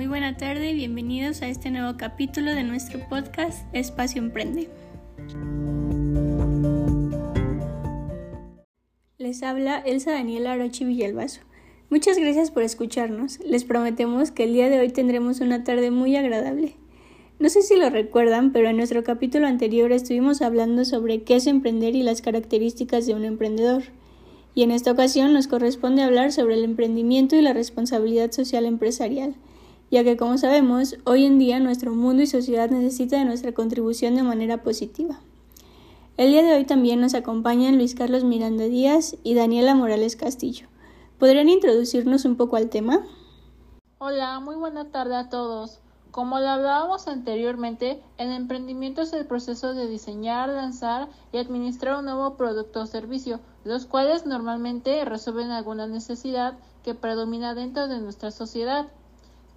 muy buena tarde y bienvenidos a este nuevo capítulo de nuestro podcast Espacio Emprende. Les habla Elsa Daniela Arochi Villalbazo. Muchas gracias por escucharnos. Les prometemos que el día de hoy tendremos una tarde muy agradable. No sé si lo recuerdan, pero en nuestro capítulo anterior estuvimos hablando sobre qué es emprender y las características de un emprendedor. Y en esta ocasión nos corresponde hablar sobre el emprendimiento y la responsabilidad social empresarial, ya que como sabemos, hoy en día nuestro mundo y sociedad necesita de nuestra contribución de manera positiva. El día de hoy también nos acompañan Luis Carlos Miranda Díaz y Daniela Morales Castillo. ¿Podrían introducirnos un poco al tema? Hola, muy buena tarde a todos. Como lo hablábamos anteriormente, el emprendimiento es el proceso de diseñar, lanzar y administrar un nuevo producto o servicio, los cuales normalmente resuelven alguna necesidad que predomina dentro de nuestra sociedad.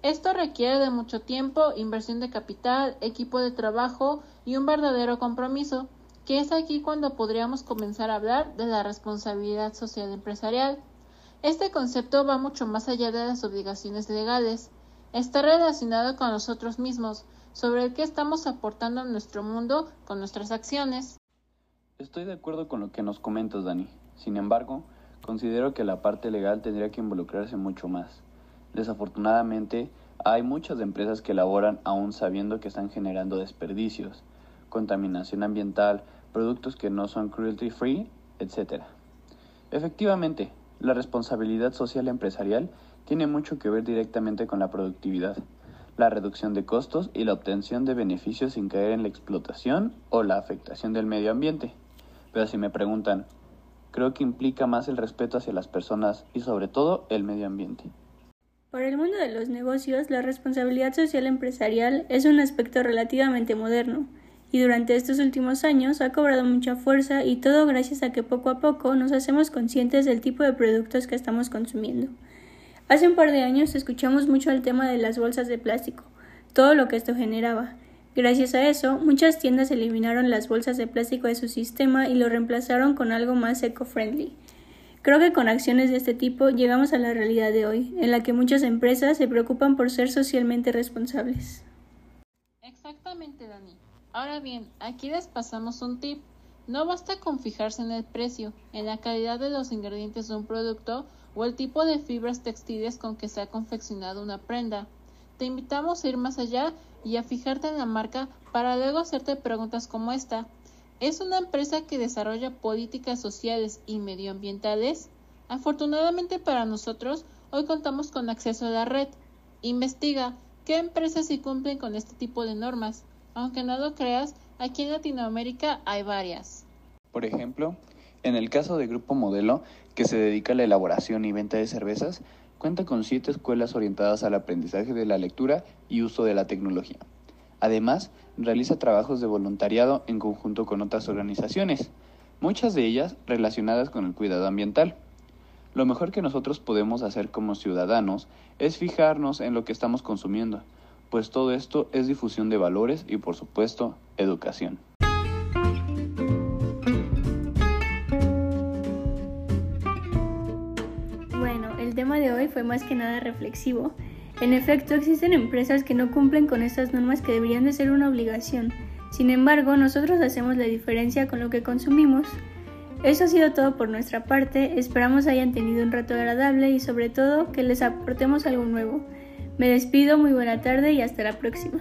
Esto requiere de mucho tiempo, inversión de capital, equipo de trabajo y un verdadero compromiso, que es aquí cuando podríamos comenzar a hablar de la responsabilidad social empresarial. Este concepto va mucho más allá de las obligaciones legales está relacionado con nosotros mismos, sobre el que estamos aportando a nuestro mundo con nuestras acciones. Estoy de acuerdo con lo que nos comentas, Dani. Sin embargo, considero que la parte legal tendría que involucrarse mucho más. Desafortunadamente, hay muchas empresas que elaboran aún sabiendo que están generando desperdicios, contaminación ambiental, productos que no son cruelty free, etc. Efectivamente, la responsabilidad social empresarial tiene mucho que ver directamente con la productividad, la reducción de costos y la obtención de beneficios sin caer en la explotación o la afectación del medio ambiente. Pero si me preguntan, creo que implica más el respeto hacia las personas y sobre todo el medio ambiente. Para el mundo de los negocios, la responsabilidad social empresarial es un aspecto relativamente moderno, y durante estos últimos años ha cobrado mucha fuerza y todo gracias a que poco a poco nos hacemos conscientes del tipo de productos que estamos consumiendo. Hace un par de años escuchamos mucho el tema de las bolsas de plástico, todo lo que esto generaba. Gracias a eso, muchas tiendas eliminaron las bolsas de plástico de su sistema y lo reemplazaron con algo más eco-friendly. Creo que con acciones de este tipo llegamos a la realidad de hoy, en la que muchas empresas se preocupan por ser socialmente responsables. Exactamente, Dani. Ahora bien, aquí les pasamos un tip. No basta con fijarse en el precio, en la calidad de los ingredientes de un producto o el tipo de fibras textiles con que se ha confeccionado una prenda. Te invitamos a ir más allá y a fijarte en la marca para luego hacerte preguntas como esta. ¿Es una empresa que desarrolla políticas sociales y medioambientales? Afortunadamente para nosotros, hoy contamos con acceso a la red. Investiga qué empresas sí cumplen con este tipo de normas. Aunque no lo creas, aquí en Latinoamérica hay varias. Por ejemplo, en el caso de Grupo Modelo, que se dedica a la elaboración y venta de cervezas, cuenta con siete escuelas orientadas al aprendizaje de la lectura y uso de la tecnología. Además, realiza trabajos de voluntariado en conjunto con otras organizaciones, muchas de ellas relacionadas con el cuidado ambiental. Lo mejor que nosotros podemos hacer como ciudadanos es fijarnos en lo que estamos consumiendo, pues todo esto es difusión de valores y por supuesto educación. tema de hoy fue más que nada reflexivo. En efecto, existen empresas que no cumplen con estas normas que deberían de ser una obligación. Sin embargo, nosotros hacemos la diferencia con lo que consumimos. Eso ha sido todo por nuestra parte, esperamos hayan tenido un rato agradable y sobre todo que les aportemos algo nuevo. Me despido, muy buena tarde y hasta la próxima.